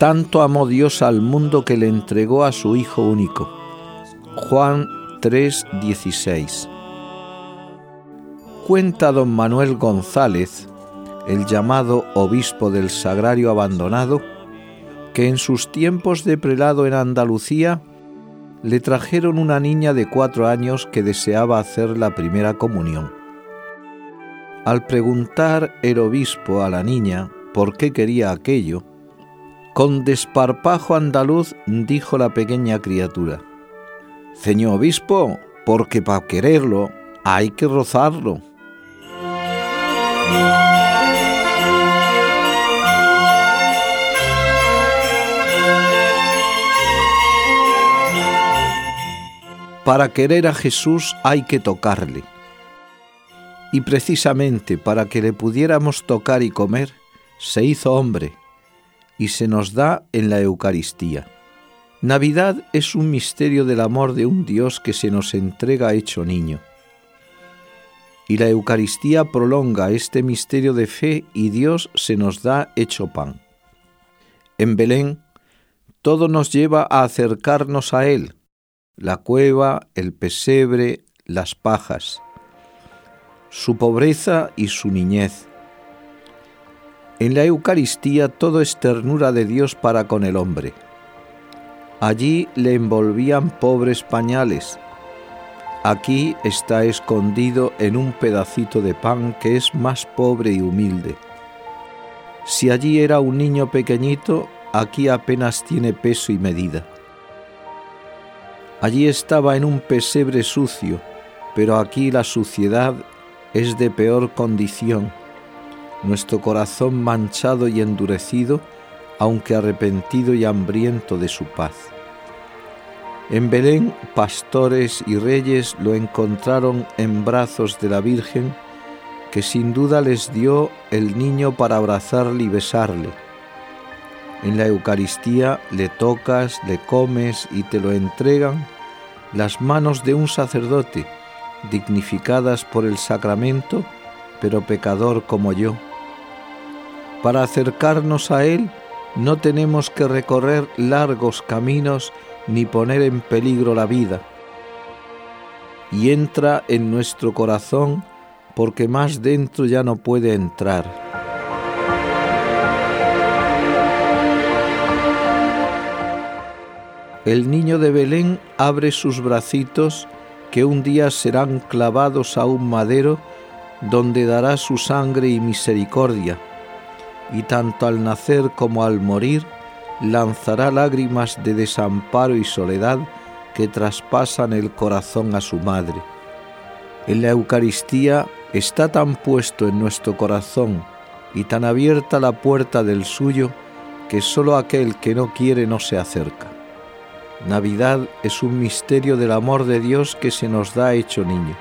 Tanto amó Dios al mundo que le entregó a su Hijo único. Juan 3:16. Cuenta don Manuel González, el llamado obispo del Sagrario Abandonado, que en sus tiempos de prelado en Andalucía le trajeron una niña de cuatro años que deseaba hacer la primera comunión. Al preguntar el obispo a la niña por qué quería aquello, con desparpajo andaluz dijo la pequeña criatura, Señor obispo, porque para quererlo hay que rozarlo. Para querer a Jesús hay que tocarle. Y precisamente para que le pudiéramos tocar y comer, se hizo hombre y se nos da en la Eucaristía. Navidad es un misterio del amor de un Dios que se nos entrega hecho niño. Y la Eucaristía prolonga este misterio de fe y Dios se nos da hecho pan. En Belén, todo nos lleva a acercarnos a Él, la cueva, el pesebre, las pajas, su pobreza y su niñez, en la Eucaristía todo es ternura de Dios para con el hombre. Allí le envolvían pobres pañales. Aquí está escondido en un pedacito de pan que es más pobre y humilde. Si allí era un niño pequeñito, aquí apenas tiene peso y medida. Allí estaba en un pesebre sucio, pero aquí la suciedad es de peor condición nuestro corazón manchado y endurecido, aunque arrepentido y hambriento de su paz. En Belén, pastores y reyes lo encontraron en brazos de la Virgen, que sin duda les dio el niño para abrazarle y besarle. En la Eucaristía le tocas, le comes y te lo entregan las manos de un sacerdote, dignificadas por el sacramento, pero pecador como yo para acercarnos a Él no tenemos que recorrer largos caminos ni poner en peligro la vida. Y entra en nuestro corazón porque más dentro ya no puede entrar. El niño de Belén abre sus bracitos que un día serán clavados a un madero donde dará su sangre y misericordia y tanto al nacer como al morir lanzará lágrimas de desamparo y soledad que traspasan el corazón a su madre. En la Eucaristía está tan puesto en nuestro corazón y tan abierta la puerta del suyo que sólo aquel que no quiere no se acerca. Navidad es un misterio del amor de Dios que se nos da hecho niño.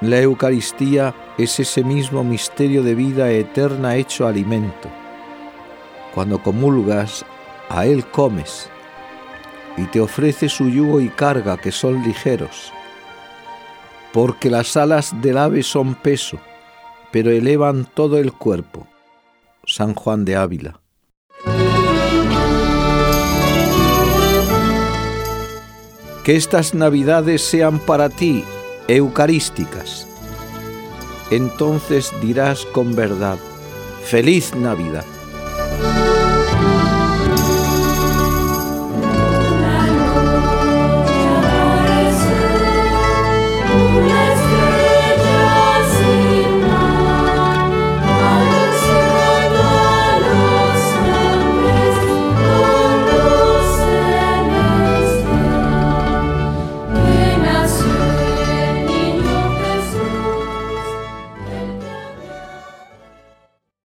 La Eucaristía es ese mismo misterio de vida eterna hecho alimento. Cuando comulgas, a Él comes y te ofrece su yugo y carga que son ligeros, porque las alas del ave son peso, pero elevan todo el cuerpo. San Juan de Ávila. Que estas navidades sean para ti eucarísticas. Entonces dirás con verdad, feliz Navidad.